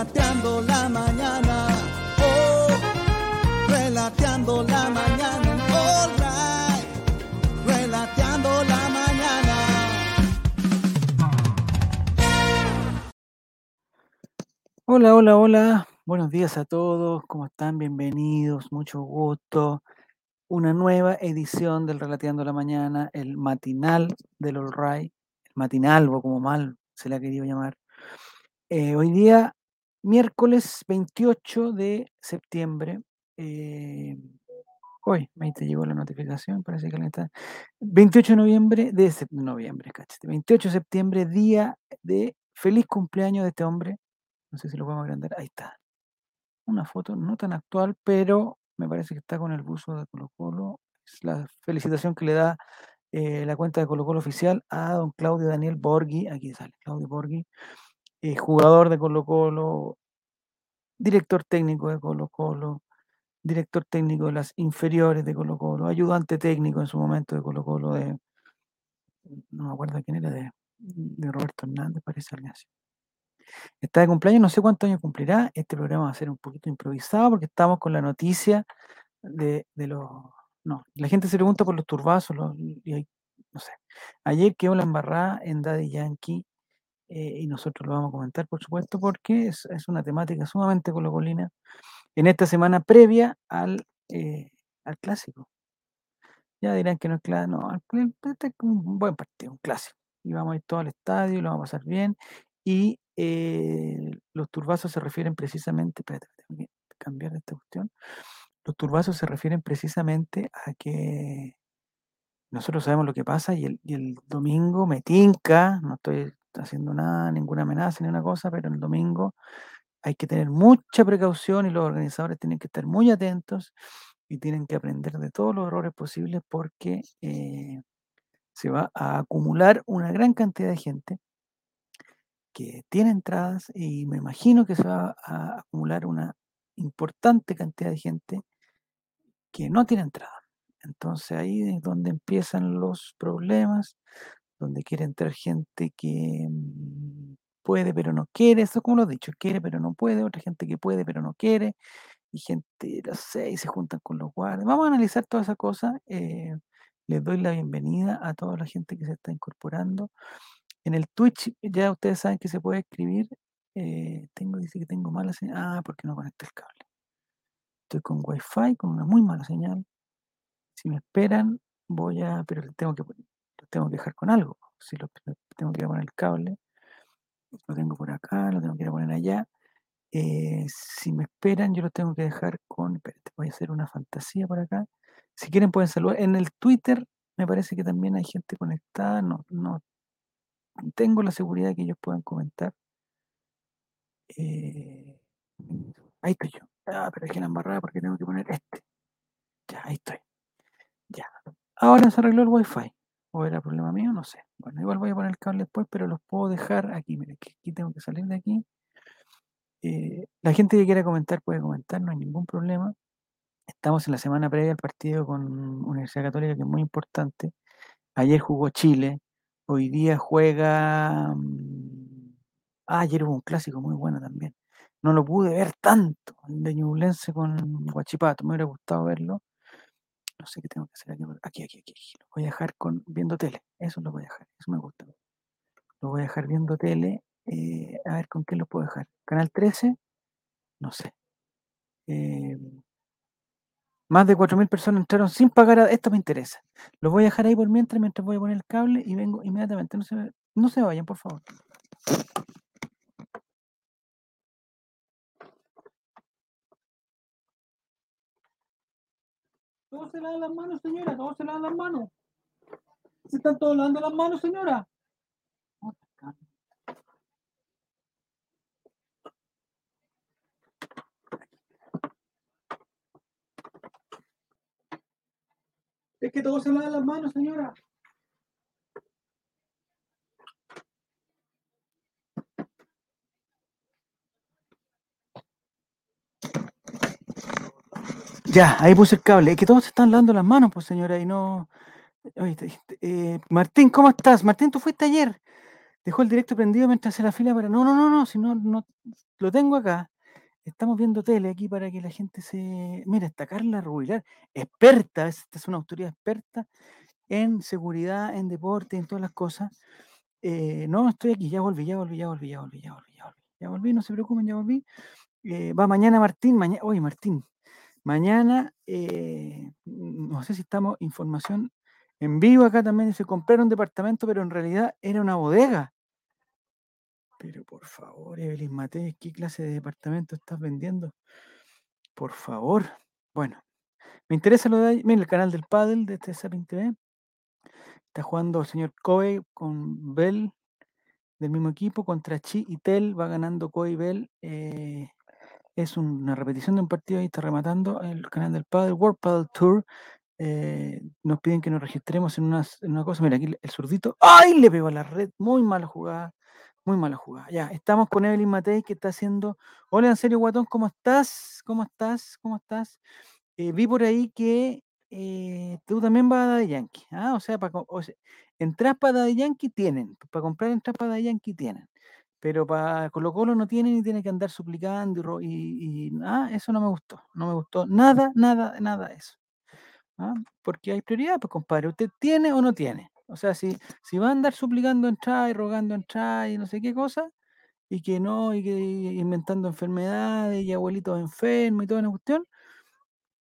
relateando la mañana. Oh, relateando la mañana. All right, relateando la mañana. Hola, hola, hola. Buenos días a todos. ¿Cómo están? Bienvenidos. Mucho gusto. Una nueva edición del Relateando la Mañana, el matinal del All Right, el matinal o como mal se le ha querido llamar. Eh, hoy día, miércoles 28 de septiembre. Eh, hoy, ahí te llegó la notificación, parece que le está. 28 de noviembre, de noviembre, cáchate, 28 de septiembre, día de feliz cumpleaños de este hombre. No sé si lo podemos agrandar. Ahí está. Una foto no tan actual, pero me parece que está con el buzo de Colo Colo. Es la felicitación que le da eh, la cuenta de Colo Colo oficial a don Claudio Daniel Borghi. Aquí sale, Claudio Borghi, eh, jugador de Colo Colo, director técnico de Colo Colo, director técnico de las inferiores de Colo Colo, ayudante técnico en su momento de Colo Colo, de, no me acuerdo quién era, de, de Roberto Hernández, parece alguien así. Está de cumpleaños, no sé cuántos años cumplirá. Este programa va a ser un poquito improvisado porque estamos con la noticia de, de los. No, la gente se pregunta por los turbazos, los, y no sé. Ayer quedó la embarrada en Daddy Yankee eh, y nosotros lo vamos a comentar, por supuesto, porque es, es una temática sumamente colocolina en esta semana previa al, eh, al clásico. Ya dirán que no es clásico, no, este es un buen partido, un clásico. Y vamos a ir todo al estadio, lo vamos a pasar bien. Y eh, los turbazos se refieren precisamente, espérate, que cambiar esta cuestión. Los turbazos se refieren precisamente a que nosotros sabemos lo que pasa y el, y el domingo me tinca, no estoy haciendo nada, ninguna amenaza ni una cosa, pero el domingo hay que tener mucha precaución y los organizadores tienen que estar muy atentos y tienen que aprender de todos los errores posibles porque eh, se va a acumular una gran cantidad de gente que tiene entradas y me imagino que se va a acumular una importante cantidad de gente que no tiene entrada. Entonces ahí es donde empiezan los problemas, donde quiere entrar gente que mm, puede pero no quiere, eso como lo he dicho, quiere pero no puede, otra gente que puede pero no quiere, y gente, no sé, y se juntan con los guardias. Vamos a analizar toda esa cosa. eh, les doy la bienvenida a toda la gente que se está incorporando. En el Twitch ya ustedes saben que se puede escribir. eh, tengo, dice que tengo mala señal. Ah, porque no conecté el cable. Estoy con Wi-Fi, con una muy mala señal. Si me esperan, voy a. Pero tengo que, los tengo que dejar con algo. Si los tengo que ir a poner el cable, lo tengo por acá, lo tengo que ir a poner allá. Eh, si me esperan, yo los tengo que dejar con. Voy a hacer una fantasía por acá. Si quieren, pueden saludar. En el Twitter, me parece que también hay gente conectada. No, no tengo la seguridad que ellos puedan comentar. Eh, ahí estoy yo. Ah, pero dejé la embarrada porque tengo que poner este. Ya, ahí estoy. Ya. Ahora se arregló el wifi. ¿O era problema mío? No sé. Bueno, igual voy a poner el cable después, pero los puedo dejar aquí. Que aquí tengo que salir de aquí. Eh, la gente que quiera comentar puede comentar, no hay ningún problema. Estamos en la semana previa al partido con Universidad Católica, que es muy importante. Ayer jugó Chile, hoy día juega... mm, Ah, ayer hubo un clásico muy bueno también. No lo pude ver tanto, el de Ñublense con Guachipato, me hubiera gustado verlo. No sé qué tengo que hacer aquí. Aquí, aquí, aquí. Lo voy a dejar con, viendo tele, eso lo voy a dejar, eso me gusta. Lo voy a dejar viendo tele. eh, a ver con qué lo puedo dejar. Canal 13, no sé. Eh, más de 4.000 personas entraron sin pagar. a- Esto me interesa. Lo voy a dejar ahí por mientras, mientras voy a poner el cable y vengo inmediatamente. No se, no se vayan, por favor. Todos se lavan las manos, señora. Todos se lavan las manos. ¿Se están todos lavando las manos, señora? Es que todos se lavan las manos, señora. Ya, ahí puse el cable. Es que todos se están lavando las manos, pues señora, y no. Eh, Martín, ¿cómo estás? Martín, tú fuiste ayer. Dejó el directo prendido mientras hace la fila para. No, no, no, no, si no, no lo tengo acá. Estamos viendo tele aquí para que la gente se. Mira, está Carla Rubilar, experta, esta es una autoridad experta en seguridad, en deporte, en todas las cosas. Eh, no, estoy aquí, ya volví, ya volví, ya volví, ya volví, ya volví, ya volví, ya volví, no se preocupen, ya volví. Eh, va mañana Martín, mañana, oye Martín, mañana, eh, no sé si estamos, información en vivo acá también, se compraron un departamento, pero en realidad era una bodega. Pero por favor, Evelyn Mateus, ¿qué clase de departamento estás vendiendo? Por favor. Bueno, me interesa lo de ahí. Mira, el canal del Paddle de este Sapin TV. Está jugando el señor Kobe con Bell del mismo equipo contra Chi y Tel. Va ganando Kobe y Bell. Eh, es una repetición de un partido ahí, está rematando el canal del Paddle, World Paddle Tour. Eh, nos piden que nos registremos en una, cosa. Mira, aquí el zurdito. ¡Ay! Le pegó a la red. Muy mala jugada. Muy mala jugada. Ya, estamos con Evelyn Matei que está haciendo. Hola, en serio, Guatón, ¿cómo estás? ¿Cómo estás? ¿Cómo estás? Eh, vi por ahí que eh, tú también vas a Daddy Yankee. ¿ah? O sea, para, o entras para Daddy Yankee tienen. Para comprar entras para Daddy Yankee tienen. Pero para Colo Colo no tienen y tienen que andar suplicando y, y, ah, eso no me gustó. No me gustó nada, nada, nada eso. ¿ah? Porque hay prioridad, pues compadre. ¿Usted tiene o no tiene? O sea, si, si va a andar suplicando entrar y rogando entrar y no sé qué cosa, y que no, y que inventando enfermedades y abuelitos enfermos y toda una cuestión,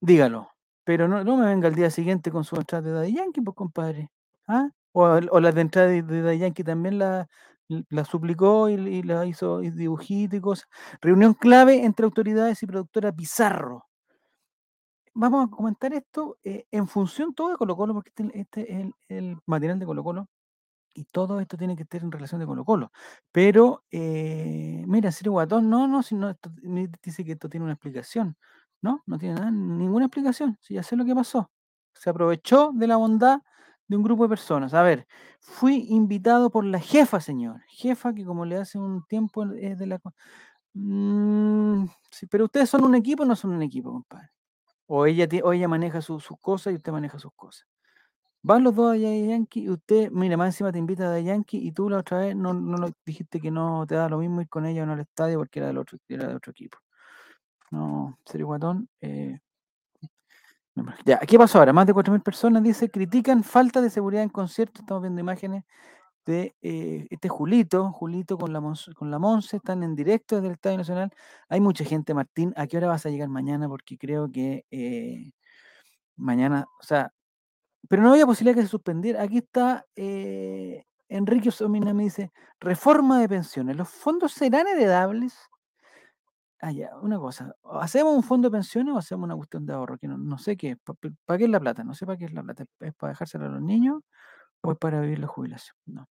dígalo. Pero no, no me venga el día siguiente con su entrada de Daddy Yankee, pues compadre. ¿Ah? O, o las de entrada de, de Daddy Yankee también la, la suplicó y, y la hizo dibujito y cosas. Reunión clave entre autoridades y productora Pizarro vamos a comentar esto eh, en función todo de Colo Colo, porque este, este es el, el, material de Colo Colo y todo esto tiene que estar en relación de Colo Colo. Pero, eh, mira, Siri Guatón, no, no, si no, esto, dice que esto tiene una explicación. No, no tiene nada, ninguna explicación. Si ya sé lo que pasó. Se aprovechó de la bondad de un grupo de personas. A ver, fui invitado por la jefa, señor. Jefa que como le hace un tiempo es de la... Mm, pero ustedes son un equipo o no son un equipo, compadre. O ella, o ella maneja sus su cosas y usted maneja sus cosas. Van los dos a Yankee y usted, mira, más encima te invita a Yankee y tú la otra vez no, no dijiste que no te da lo mismo ir con ella o no al estadio porque era del otro, era de otro equipo. No, serio guatón. Eh, ya, ¿qué pasó ahora? Más de 4.000 personas, dice, critican falta de seguridad en conciertos. Estamos viendo imágenes de eh, este Julito, Julito con la, con la Monse, están en directo desde el Estadio Nacional. Hay mucha gente, Martín. ¿A qué hora vas a llegar mañana? Porque creo que eh, mañana, o sea, pero no había posibilidad que se suspendiera. Aquí está eh, Enrique Somina, me dice, reforma de pensiones. ¿Los fondos serán heredables? Ah, una cosa. ¿Hacemos un fondo de pensiones o hacemos una cuestión de ahorro? Que no, no sé qué. ¿Para pa qué es la plata? No sé para qué es la plata. ¿Es para dejársela a los niños o es para vivir la jubilación? No,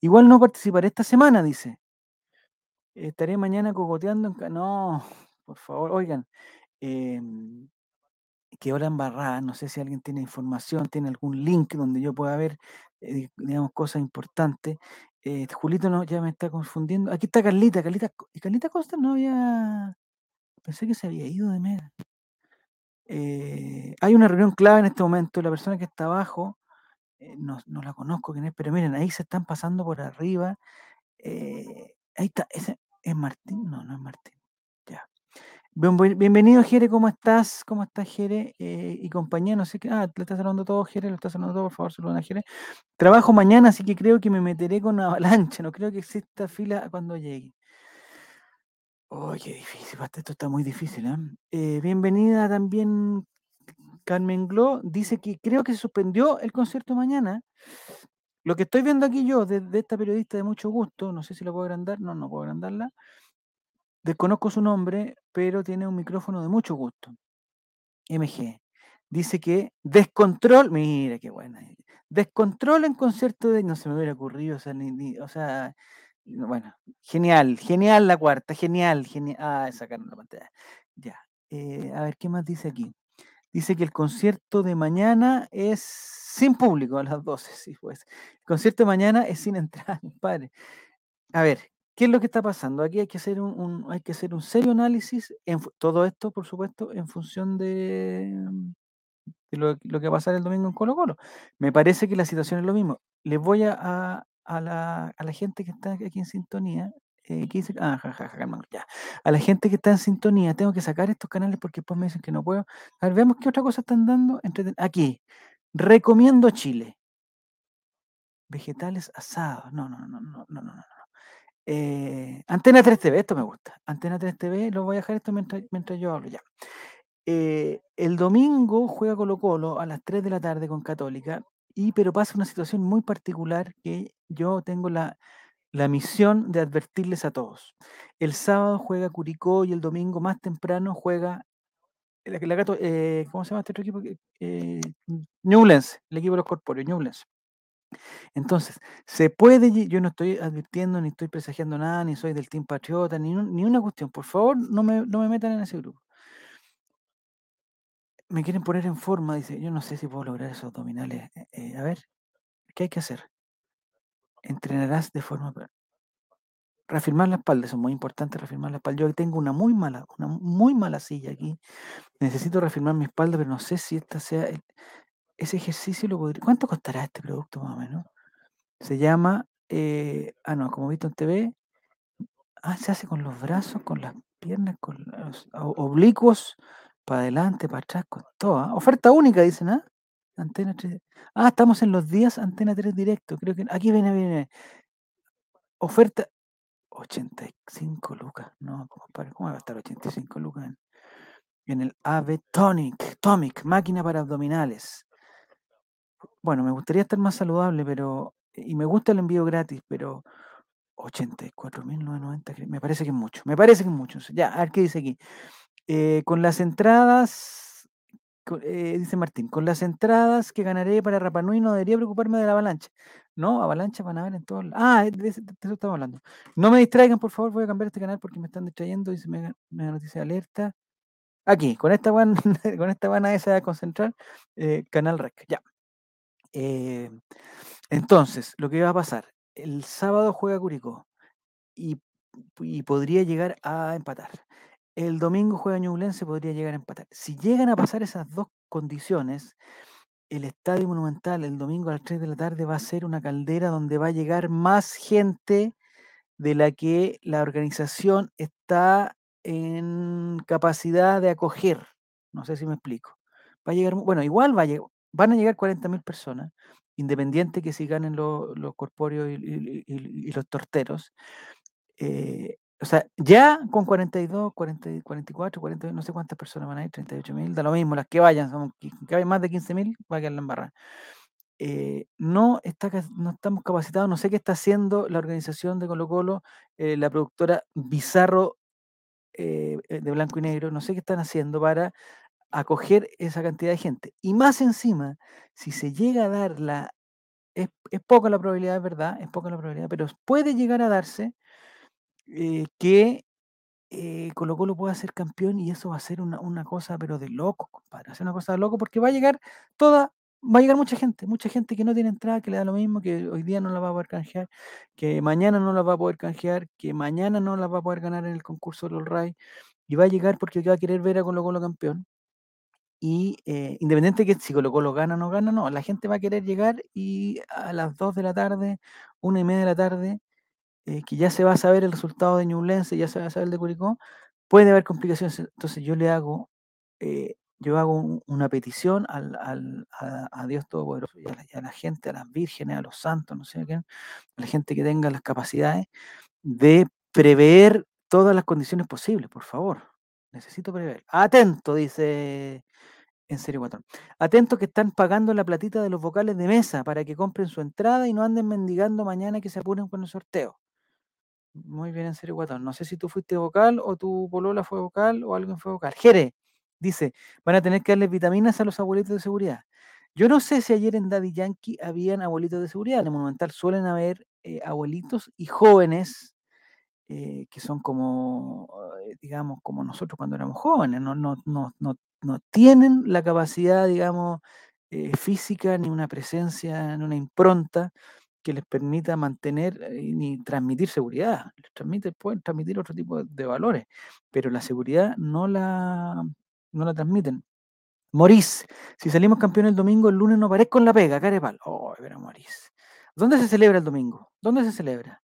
igual no participaré esta semana, dice. Estaré mañana cogoteando en... No, por favor, oigan. Eh, que hora embarrada, no sé si alguien tiene información, tiene algún link donde yo pueda ver, digamos, cosas importantes. Eh, Julito ya me está confundiendo. Aquí está Carlita, Carlita, Carlita Costa no había, pensé que se había ido de Mega. Eh, hay una reunión clave en este momento, la persona que está abajo, eh, no, no, la conozco quién es, pero miren, ahí se están pasando por arriba. ahí está, ¿ese, ¿es Martín? No, no es Martín. Bienvenido, Jere, ¿cómo estás? ¿Cómo estás, Jere? Eh, y compañía, no sé qué. Ah, le estás saludando todo, Jere, lo estás saludando todo, por favor, saludan a Jere. Trabajo mañana, así que creo que me meteré con avalancha. No creo que exista fila cuando llegue. Oh, qué difícil, esto está muy difícil. ¿eh? Eh, bienvenida también, Carmen Glo. Dice que creo que se suspendió el concierto mañana. Lo que estoy viendo aquí yo, de, de esta periodista de mucho gusto, no sé si la puedo agrandar, no, no puedo agrandarla Desconozco su nombre, pero tiene un micrófono de mucho gusto. MG. Dice que descontrol, mira qué buena. Descontrol en concierto de. No se me hubiera ocurrido, o sea, ni, ni, o sea bueno, genial, genial la cuarta, genial, genial. Ah, sacaron la pantalla. Ya. Eh, a ver, ¿qué más dice aquí? Dice que el concierto de mañana es sin público a las 12, sí, pues. El concierto de mañana es sin entrada, padre. A ver, ¿Qué es lo que está pasando? Aquí hay que hacer un, hay que hacer un serio análisis, en todo esto, por supuesto, en función de, de lo, que va a pasar el domingo en Colo Colo. Me parece que la situación es lo mismo. Les voy a, a, la, a la gente que está aquí en sintonía. Eh. Ah, ja, ja, ja, ya. A la gente que está en sintonía, tengo que sacar estos canales porque después me dicen que no puedo. A ver, veamos qué otra cosa están dando. Entreten- Aquí, recomiendo Chile. Vegetales asados. No, no, no, no, no, no, no. Eh, Antena 3 TV, esto me gusta. Antena 3 TV, lo voy a dejar esto mientras, mientras yo hablo ya. Eh, el domingo juega Colo Colo a las 3 de la tarde con Católica, y pero pasa una situación muy particular que yo tengo la, la misión de advertirles a todos. El sábado juega Curicó y el domingo más temprano juega la, la eh, ¿cómo se llama este otro equipo? Eh, Ñublense, el equipo de los corpóreos, Ñublense. Entonces, se puede, yo no estoy advirtiendo, ni estoy presagiando nada, ni soy del Team Patriota, ni, ni una cuestión. Por favor, no me, no me metan en ese grupo. Me quieren poner en forma, dice, yo no sé si puedo lograr esos abdominales. eh, eh, a ver, ¿qué hay que hacer? Entrenarás de forma... Reafirmar la espalda, eso es muy importante, reafirmar la espalda. Yo tengo una muy mala, una muy mala silla aquí. Necesito reafirmar mi espalda, pero no sé si esta sea... ese ejercicio lo podría... ¿Cuánto costará este producto más o menos? Se llama... eh, ah, no, como he visto en TV, Ah, se hace con los brazos, con las piernas, con los oblicuos, para adelante, para atrás, con todo. ¿ah? Oferta única, dicen, ¿ah? Antena 3. Ah, estamos en los días Antena 3 directo. Creo que aquí viene, viene. Oferta 85 lucas. No, compadre, ¿cómo va a estar 85 lucas en, el AB Tonic? Tomic, máquina para abdominales. Bueno, me gustaría estar más saludable, pero. Y me gusta el envío gratis, pero 84.990, cre- me parece que es mucho. Me parece que es mucho. Ya, a ver qué dice aquí. Eh, con las entradas, eh, dice Martín, con las entradas que ganaré para Rapa Nui no debería preocuparme de la avalancha. No, avalancha van a ver en todos lados. Ah, de, ese- de eso estamos hablando. No me distraigan, por favor, voy a cambiar este canal porque me están distrayendo. Dice Mega, Mega Noticia Alerta. Aquí, con esta van, con esta van a esa a concentrar, eh, Canal Rec. Ya. Eh, entonces, lo que va a pasar, el sábado juega Curicó y, y podría llegar a empatar. El domingo juega Ñublense, podría llegar a empatar. Si llegan a pasar esas dos condiciones, el Estadio Monumental el domingo a las 3 de la tarde va a ser una caldera donde va a llegar más gente de la que la organización está en capacidad de acoger. No sé si me explico. Va a llegar, bueno, igual va a lleg- van a llegar 40.000 personas, independiente que si ganen lo- los corpóreos y, los torteros. eh, o sea, ya con 42, 40, 44, 40, no sé cuántas personas van a ir, 38.000, da lo mismo, las que vayan, son, que, vayan más de 15.000, va a quedar la embarrada eh, no, está, no estamos capacitados, no sé qué está haciendo la organización de Colo Colo, eh, la productora Bizarro de Blanco y Negro, no sé qué están haciendo para acoger esa cantidad de gente. Y más encima, si se llega a dar la, es, es poca la probabilidad, es verdad, es poca la probabilidad, pero puede llegar a darse eh, que eh, Colo Colo pueda ser campeón y eso va a ser una, una cosa, pero de loco, compadre. Va a ser una cosa de loco porque va a llegar toda, va a llegar mucha gente, mucha gente que no tiene entrada, que le da lo mismo, que hoy día no la va a poder canjear, que mañana no la va a poder canjear, que mañana no la va a poder ganar en el concurso del All Ray, y va a llegar porque va a querer ver a Colo Colo campeón. Y eh, independiente que si Colo Colo gana o no gana, no, la gente va a querer llegar y a las 2 de la tarde, una y media de la tarde, eh, que ya se va a saber el resultado de Ñublense, ya se va a saber el de Curicó, puede haber complicaciones. Entonces yo le hago, eh, yo hago un- una petición al, al- a, a Dios Todopoderoso y a, la, y a la gente, a las vírgenes, a los santos, no sé qué, a la gente que tenga las capacidades de prever todas las condiciones posibles, por favor. Necesito prever. Atento, dice en serio, Guatón. Atento que están pagando la platita de los vocales de mesa para que compren su entrada y no anden mendigando mañana que se apuren con el sorteo. Muy bien, en serio, Guatón. No sé si tú fuiste vocal o tu polola fue vocal o alguien fue vocal. Jere, dice, van a tener que darles vitaminas a los abuelitos de seguridad. Yo no sé si ayer en Daddy Yankee habían abuelitos de seguridad. En el Monumental suelen haber eh, abuelitos y jóvenes eh, que son como, eh, digamos, como nosotros cuando éramos jóvenes. No, no, no, no, no tienen la capacidad, digamos, eh, física ni una presencia, ni una impronta que les permita mantener ni transmitir seguridad. Les transmite, pueden transmitir otro tipo de, de valores, pero la seguridad no la, no la transmiten. Morís, si salimos campeón el domingo, el lunes no parezco en la pega, carepal. Oh, pero Morís. ¿Dónde se celebra el domingo? ¿Dónde se celebra?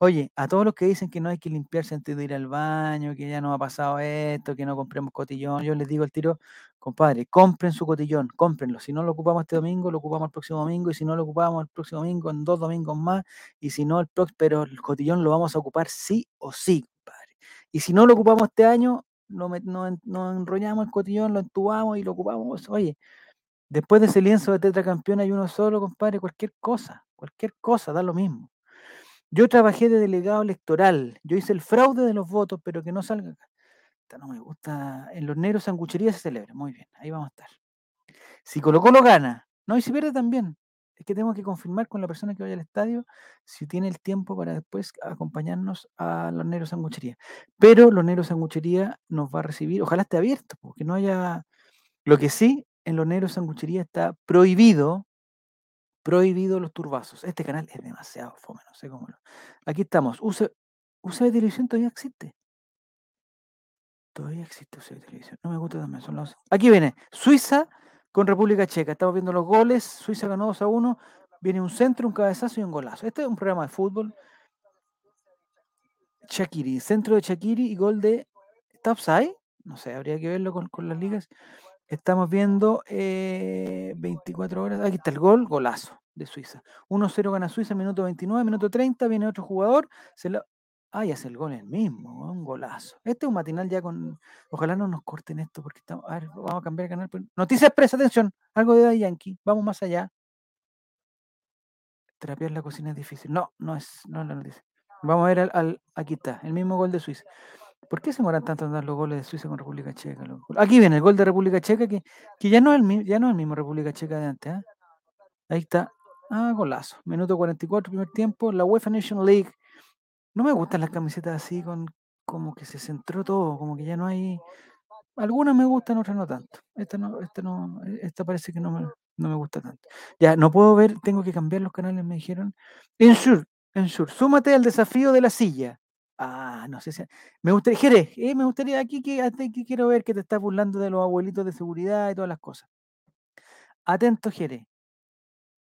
Oye, a todos los que dicen que no hay que limpiarse antes de ir al baño, que ya no ha pasado esto, que no compremos cotillón, yo les digo al tiro, compadre, compren su cotillón, cómprenlo. Si no lo ocupamos este domingo, lo ocupamos el próximo domingo, y si no lo ocupamos el próximo domingo, en dos domingos más, y si no el próximo, pero el cotillón lo vamos a ocupar sí o sí, compadre. Y si no lo ocupamos este año, nos, en- nos enrollamos el cotillón, lo entubamos y lo ocupamos. Oye, después de ese lienzo de tetracampeón hay uno solo, compadre, cualquier cosa, cualquier cosa, da lo mismo. Yo trabajé de delegado electoral, yo hice el fraude de los votos, pero que no salga acá. No me gusta. En los negros sanguchería se celebra. Muy bien, ahí vamos a estar. Si Colo Colo gana, no, y si pierde también. Es que tengo que confirmar con la persona que vaya al estadio si tiene el tiempo para después acompañarnos a los negros sanguchería. Pero los negros sanguchería nos va a recibir, ojalá esté abierto, porque no haya. Lo que sí, en los negros sanguchería está prohibido, prohibido los turbazos. Este canal es demasiado fome, no sé cómo lo. Aquí estamos. UC, UCB Televisión todavía existe. Todavía existe UCB Televisión. No me gusta también. Aquí viene Suiza con República Checa. Estamos viendo los goles. Suiza ganó 2 a 1. Viene un centro, un cabezazo y un golazo. Este es un programa de fútbol. Shakiri, centro de Shakiri y gol de. ¿Está? No sé, habría que verlo con, con las ligas. Estamos viendo eh, 24 horas. Aquí está el gol, golazo de Suiza. 1-0 gana Suiza, minuto 29, minuto 30. Viene otro jugador. Se lo... Hace el gol el mismo, un golazo. Este es un matinal ya con. Ojalá no nos corten esto porque estamos. A ver, vamos a cambiar de canal. Noticias Express, atención. Algo de Yankee. Vamos más allá. Trapear la cocina es difícil. No, no es, no es la noticia. Vamos a ver al, al- Aquí está, el mismo gol de Suiza. ¿Por qué se demoran tanto en dar los goles de Suiza con República Checa? Aquí viene el gol de República Checa, que, que ya, no es el, ya no es el mismo República Checa de antes. ¿ah? Ahí está. Ah, golazo. Minuto 44, primer tiempo. La UEFA Nation League. No me gustan las camisetas así, con como que se centró todo, como que ya no hay. Algunas me gustan, otras no tanto. Esta no, esta no, esta parece que no me, no me gusta tanto. Ya, no puedo ver, tengo que cambiar los canales, me dijeron. Ensure, Ensure, súmate al desafío de la silla. Ah, no sé si. Me gustaría, Jerez, eh, me gustaría aquí que, aquí quiero ver que te estás burlando de los abuelitos de seguridad y todas las cosas. Atento, Jerez.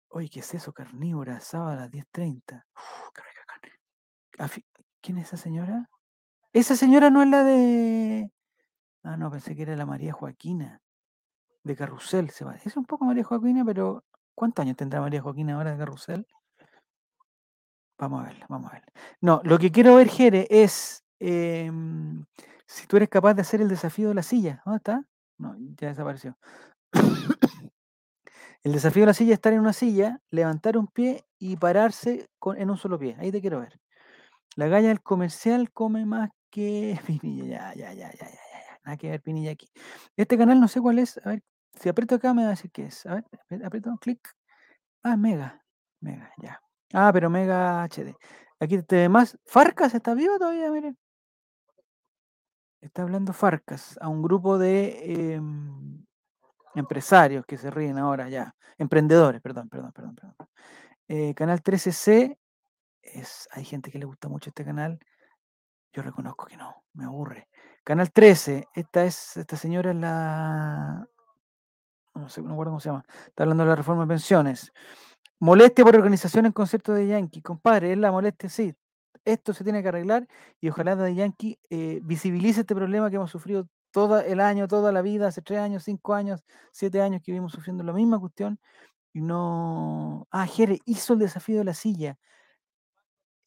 Oye, ¿qué es eso? Carnívora, sábado a las 10.30. Uf, qué rica carne. Afi- ¿Quién es esa señora? Esa señora no es la de. Ah, no, pensé que era la María Joaquina de Carrusel. Se parece un poco María Joaquina, pero ¿cuántos años tendrá María Joaquina ahora de Carrusel? Vamos a verla, vamos a verla. No, lo que quiero ver, Jere, es em, si tú eres capaz de hacer el desafío de la silla. ¿Dónde está? No, ya desapareció. El desafío de la silla es estar en una silla, levantar un pie y pararse con, en un solo pie. Ahí te quiero ver. La galla del comercial come más que Pinilla. Ya, ya, ya, ya, ya, ya. Nada que ver Pinilla aquí. Este canal no sé cuál es. A ver, si aprieto acá me va a decir qué es. A ver, apri- aprieto, clic. Ah, Mega. Mega, ya. Ah, pero Mega HD. Aquí te más. Farcas está vivo todavía, miren. Está hablando Farcas a un grupo de em, empresarios que se ríen ahora ya. Emprendedores, perdón, perdón, perdón, perdón. Eh, canal 13C. Es, hay gente que le gusta mucho este canal. Yo reconozco que no, me aburre. Canal 13, esta es, esta señora es la. No sé, no me acuerdo cómo se llama. Está hablando de la reforma de pensiones. Molestia por organización en concierto de Yankee. Compadre, es la molestia, sí. Esto se tiene que arreglar y ojalá de Yankee eh, visibilice este problema que hemos sufrido todo el año, toda la vida, hace tres años, cinco años, siete años que vimos sufriendo la misma cuestión y no. Ah, Jere hizo el desafío de la silla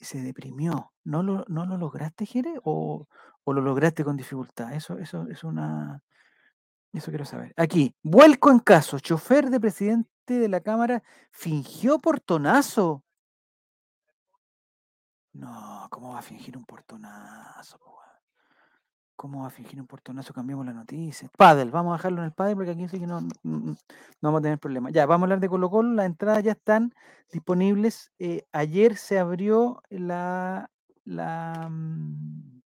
se deprimió. ¿No lo, no lo lograste, Jere? ¿O, o lo lograste con dificultad? Eso, eso es una. Eso quiero saber. Aquí, vuelco en caso. Chofer de presidente de la Cámara fingió portonazo. No, ¿cómo va a fingir un portonazo? ¿Cómo va a fingir un portonazo? Cambiamos la noticia. Padel, vamos a dejarlo en el padel porque aquí sí que no, no, no- no vamos a tener problemas. Ya, vamos a hablar de Colo Colo. Las entradas ya están disponibles. Eh, ayer se abrió la, la, mm,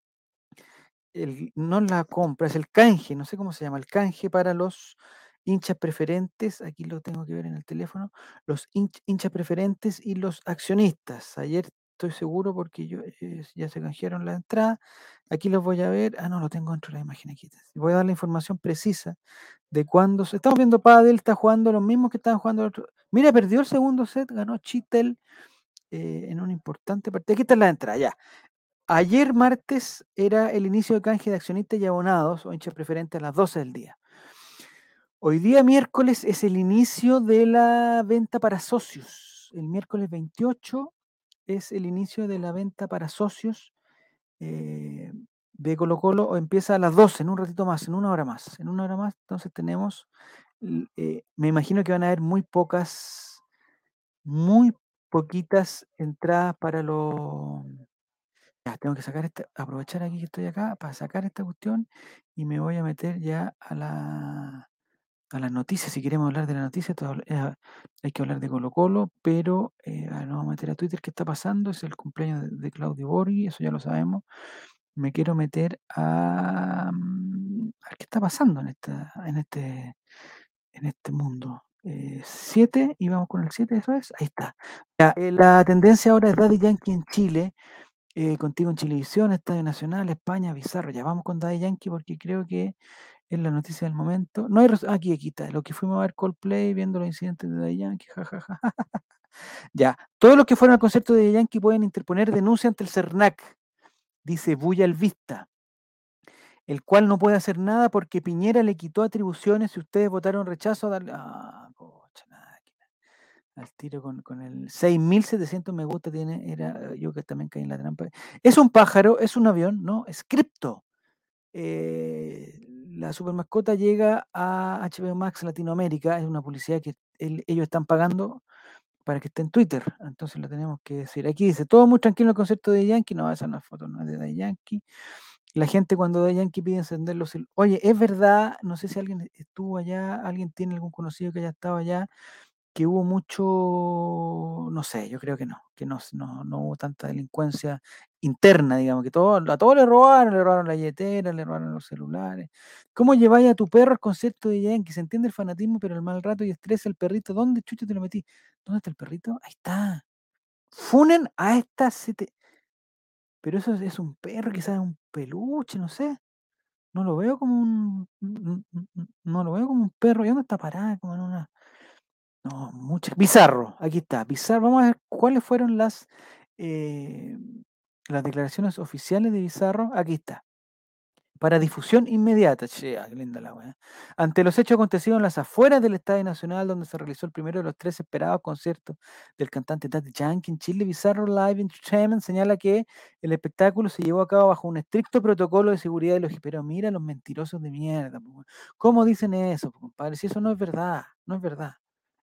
el- no la compra, es el canje, no sé cómo se llama, el canje para los hinchas preferentes, aquí lo tengo que ver en el teléfono, los hinch- hinchas preferentes y los accionistas. Ayer estoy seguro porque yo eh, ya se canjearon la entrada. Aquí los voy a ver. Ah, no, lo tengo dentro de la imagen aquí. Voy a dar la información precisa de cuándo se. Estamos viendo Padel, está jugando los mismos que estaban jugando el otro. Mira, perdió el segundo set, ganó Chitel eh, en un importante partido. Aquí está la entrada, ya. Ayer martes era el inicio de canje de accionistas y abonados o hinchas preferentes a las 12 del día. Hoy día miércoles es el inicio de la venta para socios. El miércoles 28 es el inicio de la venta para socios eh, de Colo Colo. Empieza a las 12, en un ratito más, en una hora más. En una hora más, entonces tenemos, eh, me imagino que van a haber muy pocas, muy poquitas entradas para los... Ya, tengo que sacar esta, aprovechar aquí que estoy acá para sacar esta cuestión y me voy a meter ya a la a las noticias, si queremos hablar de la noticia, eh, hay que hablar de Colo Colo, pero eh, nos vamos a meter a Twitter, ¿qué está pasando? Es el cumpleaños de, Claudio Borghi, eso ya lo sabemos. Me quiero meter a, mm, a qué está pasando en, esta, en, este, en este mundo. 7, eh, y vamos con el 7, eso es, ahí está. la tendencia ahora es Daddy Yankee en Chile, contigo en Chilevisión, Estadio Nacional, España, Bizarro. Ya vamos con Daddy Yankee porque creo que es la noticia del momento. No hay aquí, aquí está. Lo que fuimos a ver Coldplay, viendo los incidentes de Daddy Yankee, jajaja. ya. Todos los que fueron al concierto de Daddy Yankee pueden interponer denuncia ante el CERNAC, dice Buya el Vista, el cual no puede hacer nada porque Piñera le quitó atribuciones y ustedes votaron rechazo darle. Ah, cocha, nada, al tiro con, con el 6.700 me gusta tiene, era yo que también caí en la trampa. Es un pájaro, es un avión, ¿no? Es cripto. Eh, la supermascota llega a HBO Max Latinoamérica, es una publicidad que ellos están pagando para que esté en Twitter, entonces lo tenemos que decir. Aquí dice, todo muy tranquilo el concepto de Yankee, no, esa no es foto, no es de Yankee. La gente cuando de Yankee pide encender los... Oye, es verdad, no sé si alguien estuvo allá, alguien tiene algún conocido que haya estado allá, que hubo mucho, no sé, yo creo que no, que no, no, hubo tanta delincuencia interna, digamos, que todo, a todos le robaron, le robaron la billetera, le robaron los celulares. ¿Cómo lleváis a tu perro al concierto de Yankee? Se entiende el fanatismo, pero el mal rato y estrés, el perrito, ¿dónde chucho te lo metí? ¿Dónde está el perrito? Ahí está. Funen a esta Pero eso es, un perro, quizás es un peluche, no sé. No lo veo como un. No lo veo como un perro. ¿Y dónde está parada? Como en una no, muchas. Bizarro, aquí está. Bizarro. Vamos a ver cuáles fueron las, eh, las declaraciones oficiales de Bizarro. Aquí está para difusión inmediata. Che, ah, linda la Ante los hechos acontecidos en las afueras del Estadio Nacional, donde se realizó el primero de los tres esperados conciertos del cantante Daddy Yankee en Chile, Bizarro Live Entertainment señala que el espectáculo se llevó a cabo bajo un estricto protocolo de seguridad y los Pero mira los mentirosos de mierda. ¿Cómo dicen eso, compadre? Si eso no es verdad, no es verdad.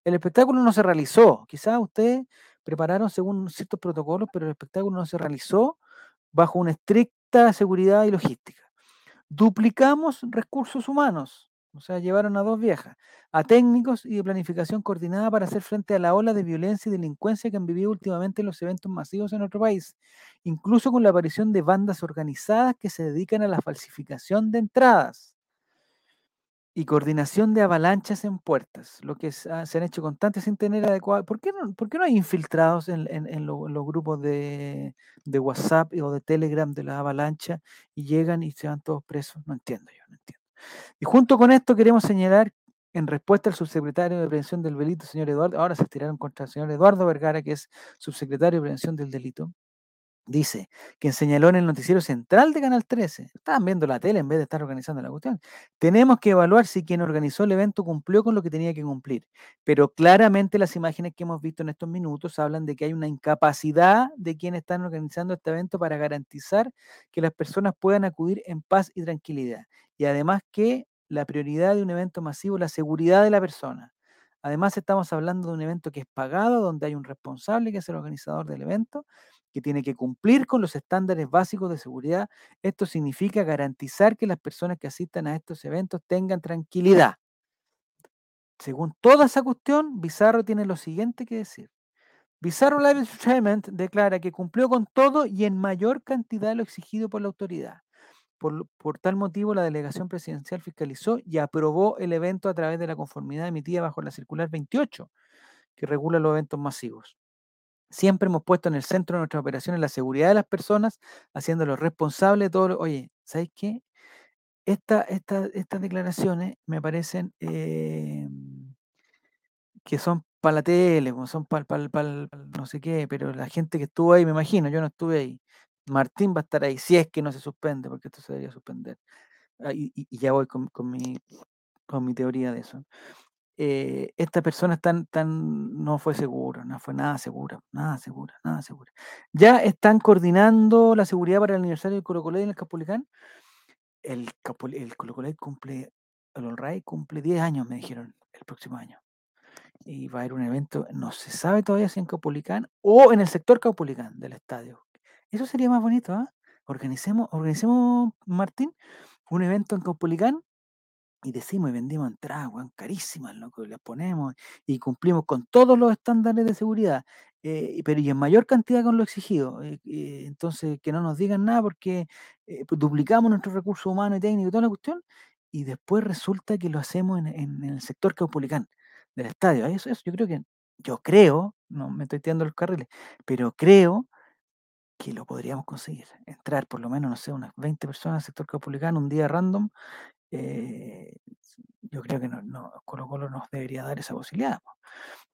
El espectáculo no se realizó. Quizás ustedes prepararon según ciertos protocolos, pero el espectáculo no se realizó bajo una estricta seguridad y logística. Duplicamos recursos humanos, o sea, llevaron a dos viejas, a técnicos y de planificación coordinada para hacer frente a la ola de violencia y delincuencia que han vivido últimamente los eventos masivos en nuestro país, incluso con la aparición de bandas organizadas que se dedican a la falsificación de entradas y coordinación de avalanchas en puertas, lo que se han hecho constantes sin tener adecuado. ¿Por qué no, por qué no hay infiltrados en, los grupos de, de, WhatsApp o de Telegram de la avalancha y llegan y se van todos presos? No entiendo yo, no entiendo. Y junto con esto queremos señalar, en respuesta al subsecretario de Prevención del Delito, señor Eduardo, ahora se estiraron contra el señor Eduardo Vergara, que es subsecretario de Prevención del Delito, dice, que señaló en el noticiero central de Canal 13, estaban viendo la tele en vez de estar organizando la cuestión, tenemos que evaluar si quien organizó el evento cumplió con lo que tenía que cumplir. Pero claramente las imágenes que hemos visto en estos minutos hablan de que hay una incapacidad de quienes están organizando este evento para garantizar que las personas puedan acudir en paz y tranquilidad. Y además que la prioridad de un evento masivo es la seguridad de la persona. Además estamos hablando de un evento que es pagado, donde hay un responsable que es el organizador del evento, que tiene que cumplir con los estándares básicos de seguridad. Esto significa garantizar que las personas que asistan a estos eventos tengan tranquilidad. Según toda esa cuestión, Bizarro tiene lo siguiente que decir. Bizarro Live Entertainment declara que cumplió con todo y en mayor cantidad lo exigido por la autoridad. Por, por, tal motivo, la delegación presidencial fiscalizó y aprobó el evento a través de la conformidad emitida bajo la circular 28, que regula los eventos masivos. Siempre hemos puesto en el centro de nuestras operaciones la seguridad de las personas, haciéndolos responsables de todo. Lo, oye, ¿sabes qué? Esta, esta, estas declaraciones me parecen eh, que son para la tele, son para no sé qué, pero la gente que estuvo ahí, me imagino, yo no estuve ahí. Martín va a estar ahí, si es que no se suspende, porque esto se debería suspender. Ah, y, ya voy con, mi, con mi teoría de eso. Eh, esta persona tan, tan, no fue segura, no fue nada segura, nada segura, nada segura. Ya están coordinando la seguridad para el aniversario del Colo Colo en el Capulicán. El, el Colo Colo cumple, el Olray cumple 10 años, me dijeron, el próximo año. Y va a haber un evento, no se sabe todavía si en Capulicán o en el sector Capulicán del estadio. Eso sería más bonito, ¿ah? Organicemos, organicemos, Martín, un evento en Caupolicán y decimos y vendimos entradas, carísimas, que las ponemos y cumplimos con todos los estándares de seguridad, eh, pero y en mayor cantidad con lo exigido. Eh, eh, entonces, que no nos digan nada porque pues, duplicamos nuestros recursos humanos y técnicos y toda la cuestión, y después resulta que lo hacemos en, el sector caupolicán del estadio. Eso, eso yo creo que, yo creo, no me estoy tirando los carriles, pero creo que lo podríamos conseguir. Entrar por lo menos, no sé, unas 20 personas al sector caupolicano un día random. Eh, yo creo que no, no, Colo Colo nos debería dar esa posibilidad.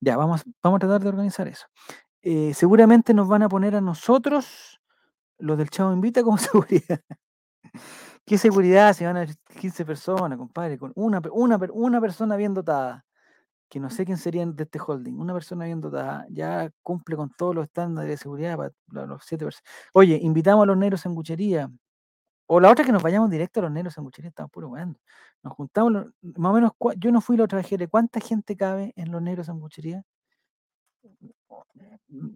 Ya, vamos, vamos a tratar de organizar eso. Eh, seguramente nos van a poner a nosotros, los del Chavo Invita, como seguridad. ¿Qué seguridad si van a 15 personas, compadre? Con una, una, una persona bien dotada que no sé quién sería de este holding, una persona bien dotada, ya cumple con todos los estándares de seguridad para los siete personas. Oye, invitamos a los negros sanguchería. O la otra que nos vayamos directo a los negros sanguchería, estamos puro bueno. Nos juntamos, más o menos, yo no fui la otra vez, ¿cuánta gente cabe en los negros sanguchería?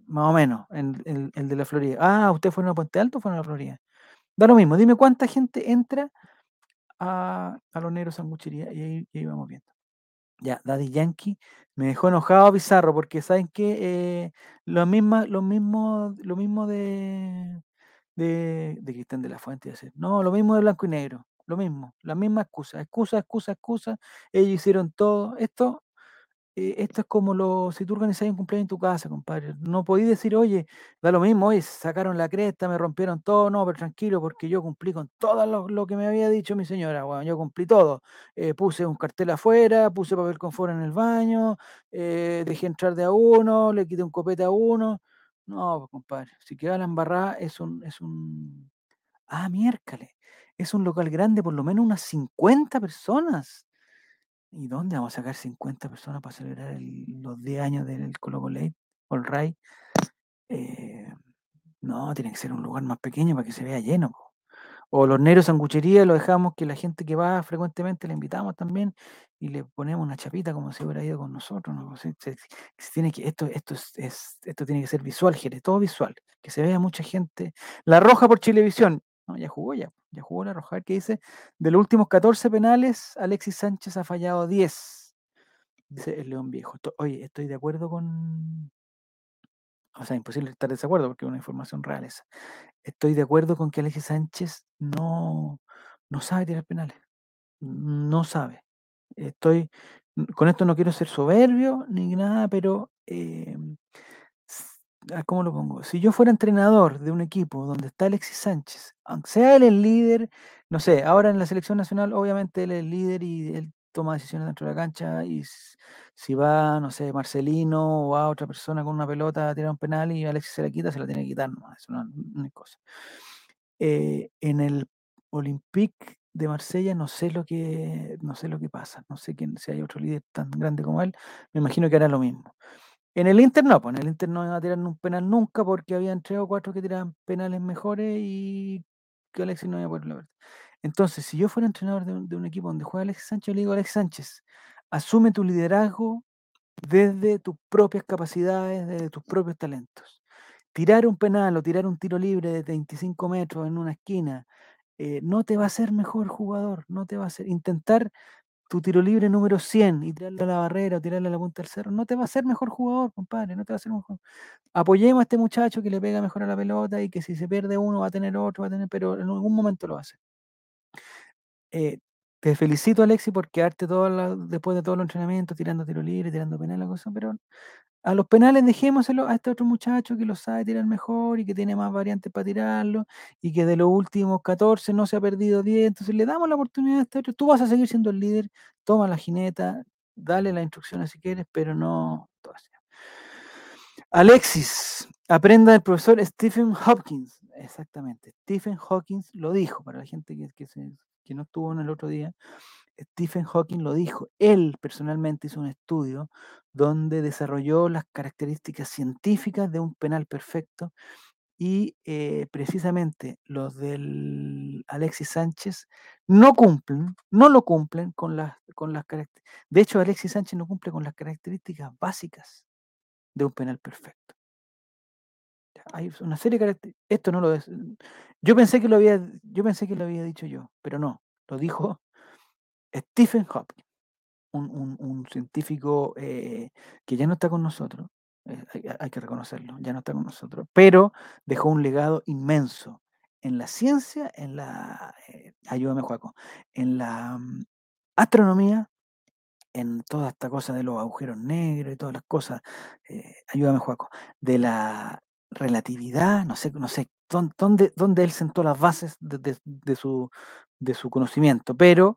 Más o menos, en, el de la Florida. Ah, ¿usted fue a Puente Alto o fue a la Florida? Da lo mismo, dime cuánta gente entra a, los negros sanguchería y ahí, y vamos viendo. Ya, Daddy Yankee me dejó enojado Bizarro porque saben que eh, lo lo mismo, lo mismo de, de, de Cristian de la Fuente, no, lo mismo de blanco y negro, lo mismo, la misma excusa, excusa, excusa, excusa, ellos hicieron todo, esto eh, esto es como lo, si tú organizas un cumpleaños en tu casa, compadre. No podéis decir, oye, da lo mismo, oye, sacaron la cresta, me rompieron todo, no, pero tranquilo, porque yo cumplí con todo lo, que me había dicho mi señora, bueno, yo cumplí todo. Eh, puse un cartel afuera, puse papel confort en el baño, eh, dejé entrar de a uno, le quité un copete a uno. No, pues, compadre, si queda la embarrada, es un, es un. Ah, miércoles. Es un local grande, por lo menos unas 50 personas. ¿Y dónde vamos a sacar 50 personas para celebrar los 10 años del Colo Colo All Right? Eh, no, tiene que ser un lugar más pequeño para que se vea lleno. O los negros sanguchería lo dejamos que la gente que va frecuentemente le invitamos también y le ponemos una chapita como si hubiera ido con nosotros. tiene que, esto, esto, es, esto tiene que ser visual, Jere, todo visual. Que se vea mucha gente. La roja por Chilevisión. No, ya jugó ya. Ya jugó la roja. que dice, de los últimos 14 penales, Alexis Sánchez ha fallado 10. Dice el León Viejo. Oye, estoy de acuerdo con... O sea, imposible estar de desacuerdo porque es una información real esa. Estoy de acuerdo con que Alexis Sánchez no, no sabe tirar penales. No sabe. Estoy... Con esto no quiero ser soberbio ni nada, pero eh, Ah, ¿cómo lo pongo? Si yo fuera entrenador de un equipo donde está Alexis Sánchez, aunque sea él el líder, no sé, ahora en la selección nacional, obviamente él es el líder y él toma decisiones dentro de la cancha y si va, no sé, Marcelino o va otra persona con una pelota a tirar un penal y Alexis se la quita, se la tiene que quitar, no, eso no, es cosa. Eh, en el Olympique de Marsella no sé lo que no sé lo que pasa, no sé quién, si hay otro líder tan grande como él, me imagino que hará lo mismo. En el Inter no, pues en el Inter no iba a tirar un penal nunca porque habían tres o cuatro que tiraban penales mejores y que Alexis no iba a poder la. Entonces, si yo fuera entrenador de un, equipo donde juega Alexis Sánchez, le digo Alexis Sánchez, asume tu liderazgo desde tus propias capacidades, desde tus propios talentos. Tirar un penal o tirar un tiro libre de 25 metros en una esquina eh, no te va a hacer mejor jugador, no te va a hacer. Intentar tu tiro libre número 100 y tirarle a la barrera o tirarle a la punta del cerro, no te va a hacer mejor jugador, compadre, no te va a hacer mejor. Apoyemos a este muchacho que le pega mejor a la pelota y que si se pierde uno va a tener otro, va a tener, pero en algún momento lo hace. Eh, te felicito, Alexi, por quedarte todo después de todo el entrenamiento tirando tiro libre, tirando penal, la cosa, pero a los penales dejémoselo a este otro muchacho que lo sabe tirar mejor y que tiene más variantes para tirarlo y que de los últimos 14 no se ha perdido 10. Entonces le damos la oportunidad a este otro. Tú vas a seguir siendo el líder, toma la jineta, dale las instrucciones si quieres, pero no. Alexis, aprenda del profesor Stephen Hopkins. Exactamente. Stephen Hawking lo dijo, para la gente que, que, que no estuvo en el otro día. Stephen Hawking lo dijo. Él personalmente hizo un estudio donde desarrolló las características científicas de un penal perfecto y eh, precisamente los del Alexis Sánchez no cumplen, no lo cumplen con las, con las características. De hecho, Alexis Sánchez no cumple con las características básicas de un penal perfecto. Hay una serie de características. Esto no lo es. Yo pensé que lo había, yo pensé que lo había dicho yo, pero no. Lo dijo Stephen Hawking, un, un, científico eh, que ya no está con nosotros, eh, hay, que reconocerlo, ya no está con nosotros, pero dejó un legado inmenso en la ciencia, en la, eh, ayúdame Juaco, en la mm, astronomía, en toda esta cosa de los agujeros negros y todas las cosas, ayúdame Juaco, de la relatividad, no sé, no sé dónde, dónde él sentó las bases de, su, de su conocimiento, pero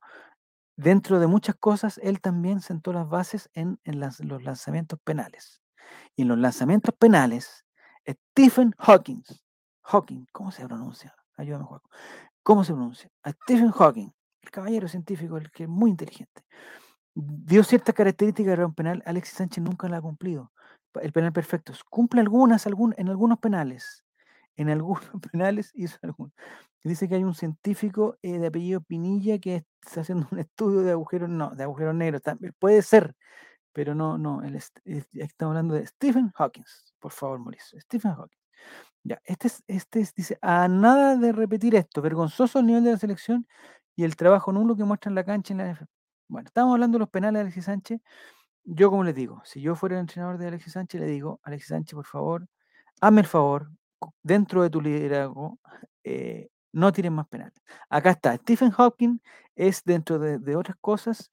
dentro de muchas cosas, él también sentó las bases en, los lanzamientos penales. Y en los lanzamientos penales, Stephen Hawking, Hawking, ¿cómo se pronuncia? Ayúdame, Juan. ¿Cómo se pronuncia? Stephen Hawking, el caballero científico, el que es muy inteligente, dio ciertas características de un penal. Alexis Sánchez nunca la ha cumplido. El penal perfecto. Cumple algunas en algunos penales. En algunos penales hizo algunos. Dice que hay un científico eh, de apellido Pinilla que está haciendo un estudio de agujeros, no, de agujeros negros. También, puede ser, pero no, no. El, estamos hablando de Stephen Hawking. Por favor, Mauricio. Stephen Hawking. Ya, este es, este dice, a nada de repetir esto, vergonzoso el nivel de la selección y el trabajo nulo que muestra en la cancha. En la... Bueno, estamos hablando de los penales de Alexis Sánchez. Yo, como les digo, si yo fuera el entrenador de Alexis Sánchez, le digo, Alexis Sánchez, por favor, hazme el favor, dentro de tu liderazgo, eh, no tienen más penales. Acá está, Stephen Hawking es dentro de, otras cosas,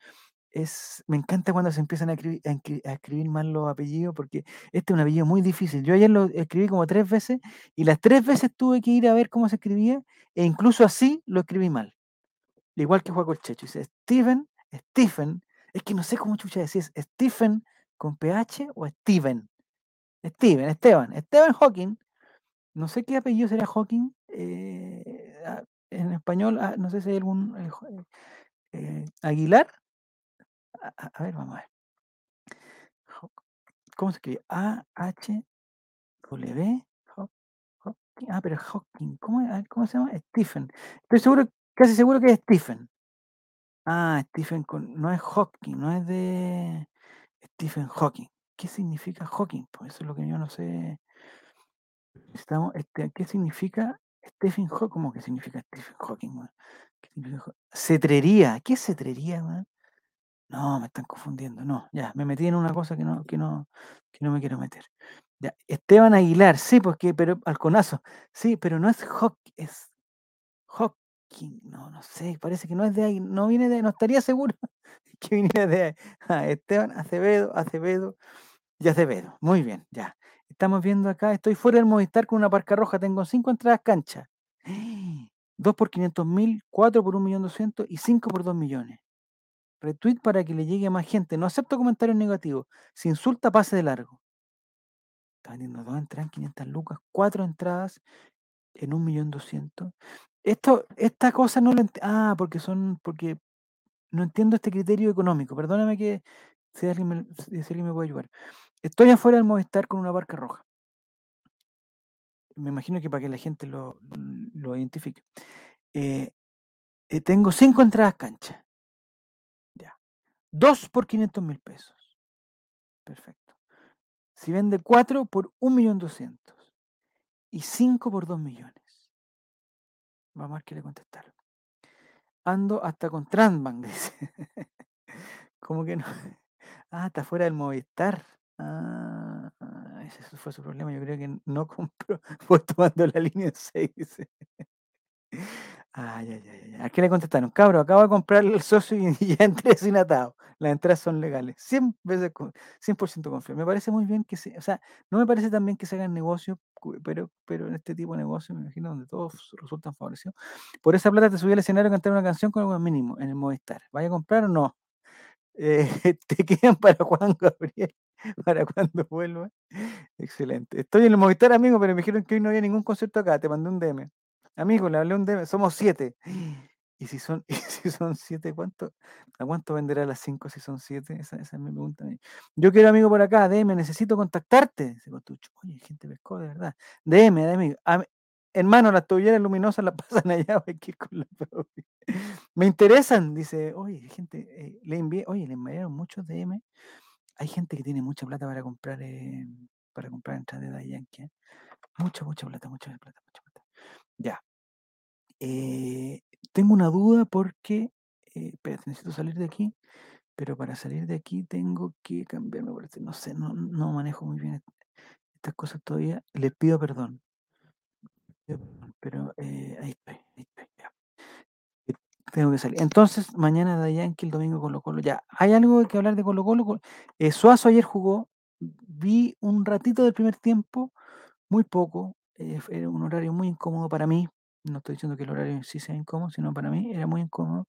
es, me encanta cuando se empiezan a escribir, mal los apellidos, porque este es un apellido muy difícil. Yo ayer lo escribí como tres veces y las tres veces tuve que ir a ver cómo se escribía e incluso así lo escribí mal. Igual que Juaco el Checho. Dice Stephen, Stephen, es que no sé cómo chucha decir, ¿es Stephen con PH o Steven? Steven, Esteban, Esteban Hawking no sé qué apellido sería Hawking. Eh, ah, en español, ah, no sé si hay algún. Eh, eh, Aguilar. A, ver, vamos a ver. ¿Cómo se escribe? A-H-W. Ah, pero Hawking. ¿Cómo, ¿Cómo se llama? Stephen. Estoy seguro, casi seguro que es Stephen. Ah, Stephen no es Hawking, no es de Stephen Hawking. ¿Qué significa Hawking? Pues eso es lo que yo no sé. Estamos, este, ¿Qué significa Stephen Hawking? ¿Cómo que significa Stephen Hawking? ¿Qué significa? Cetrería. ¿Qué es cetrería? No, me están confundiendo. No, ya, me metí en una cosa que no, que no, que no me quiero meter. Ya, Esteban Aguilar, sí, pues que, pero conazo. Sí, pero no es Hawking, es Hawking. No, no sé, parece que no es de ahí, no viene de, no estaría seguro que viniera de ahí. Ah, Esteban Acevedo, Acevedo y Acevedo. Muy bien, ya. Estamos viendo acá, estoy fuera del Movistar con una parca roja, tengo cinco entradas cancha. Dos por 500 mil, cuatro por un millón doscientos y cinco por dos millones. Retweet para que le llegue a más gente. No acepto comentarios negativos. Si insulta, pase de largo. Está vendiendo dos entradas en 500 lucas, cuatro entradas en un millón doscientos. Esto, esta cosa no lo entiendo. Ah, porque son, porque no entiendo este criterio económico. Perdóname que si alguien me, si alguien me puede ayudar. Estoy afuera del Movistar con una barca roja. Me imagino que para que la gente lo, identifique. Eh, eh, tengo cinco entradas cancha. Ya. Dos por 500 mil pesos. Perfecto. Si vende cuatro por un millón doscientos. Y cinco por dos millones. Vamos a ver qué le. Ando hasta con Transbank, dice. ¿Cómo que no? Ah, está fuera del Movistar. Ah, ese fue su problema. Yo creo que no compró. Fue tomando la línea 6. Ay, ay, ay, ay. ¿A qué le contestaron? Cabro, acabo de comprar el socio y, ya entré sin atado. Las entradas son legales. 100 veces, con- 100% confío. Me parece muy bien que se, o sea, no me parece tan bien que se hagan negocios, pero, pero en este tipo de negocios, me imagino, donde todos resultan favorecidos. Por esa plata te subí al escenario a cantar una canción con algo mínimo en el Movistar. ¿Vaya a comprar o no? Eh, te quedan para Juan Gabriel, para cuando vuelva. Excelente. Estoy en el Movistar, amigo, pero me dijeron que hoy no había ningún concierto acá. Te mandé un DM. Amigo, le hablé un DM. Somos siete. Y si son, y si son siete, ¿cuánto, ¿a cuánto venderá las cinco si son siete? Esa, esa es mi pregunta. Yo quiero amigo por acá, DM, necesito contactarte. Oye, gente pescó, de verdad. DM, DM. Hermano, las tobilleras luminosas las pasan allá. Me interesan, dice, oye, gente, eh, le envié, oye, le enviaron muchos DM. Hay gente que tiene mucha plata para comprar, para comprar entradas de Daddy. ¿eh? Mucha, mucha plata, mucha plata, mucha plata. Ya. Eh, tengo una duda porque, espérate, necesito salir de aquí, pero para salir de aquí tengo que cambiarme, no sé, no, no manejo muy bien est- estas cosas todavía. Les pido perdón, pero eh, ahí estoy, ahí estoy, ya. Tengo que salir. Entonces, mañana Yankee, el domingo Colo Colo. Ya, ¿hay algo que hablar de Colo Colo? Col- eh, Suazo ayer jugó, vi un ratito del primer tiempo, muy poco, eh, era un horario muy incómodo para mí. No estoy diciendo que el horario sí sea incómodo, sino para mí era muy incómodo.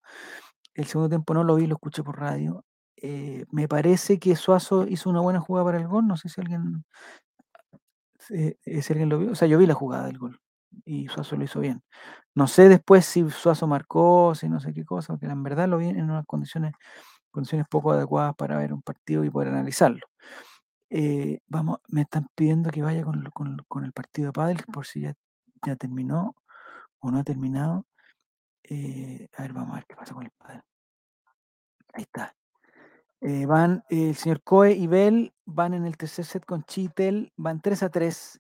El segundo tiempo no lo vi, lo escuché por radio. Eh, me parece que Suazo hizo una buena jugada para el gol. No sé si alguien, eh, si alguien lo vio. O sea, yo vi la jugada del gol y Suazo lo hizo bien. No sé después si Suazo marcó, si no sé qué cosa, porque en verdad lo vi en unas condiciones, condiciones poco adecuadas para ver un partido y poder analizarlo. Eh, vamos, me están pidiendo que vaya con, el partido de pádel por si ya, terminó o no ha terminado. Eh, a ver, vamos a ver qué pasa con el pádel. Ahí está. Eh, van el señor Coe y Bell van en el tercer set con Chitel, van 3 a 3.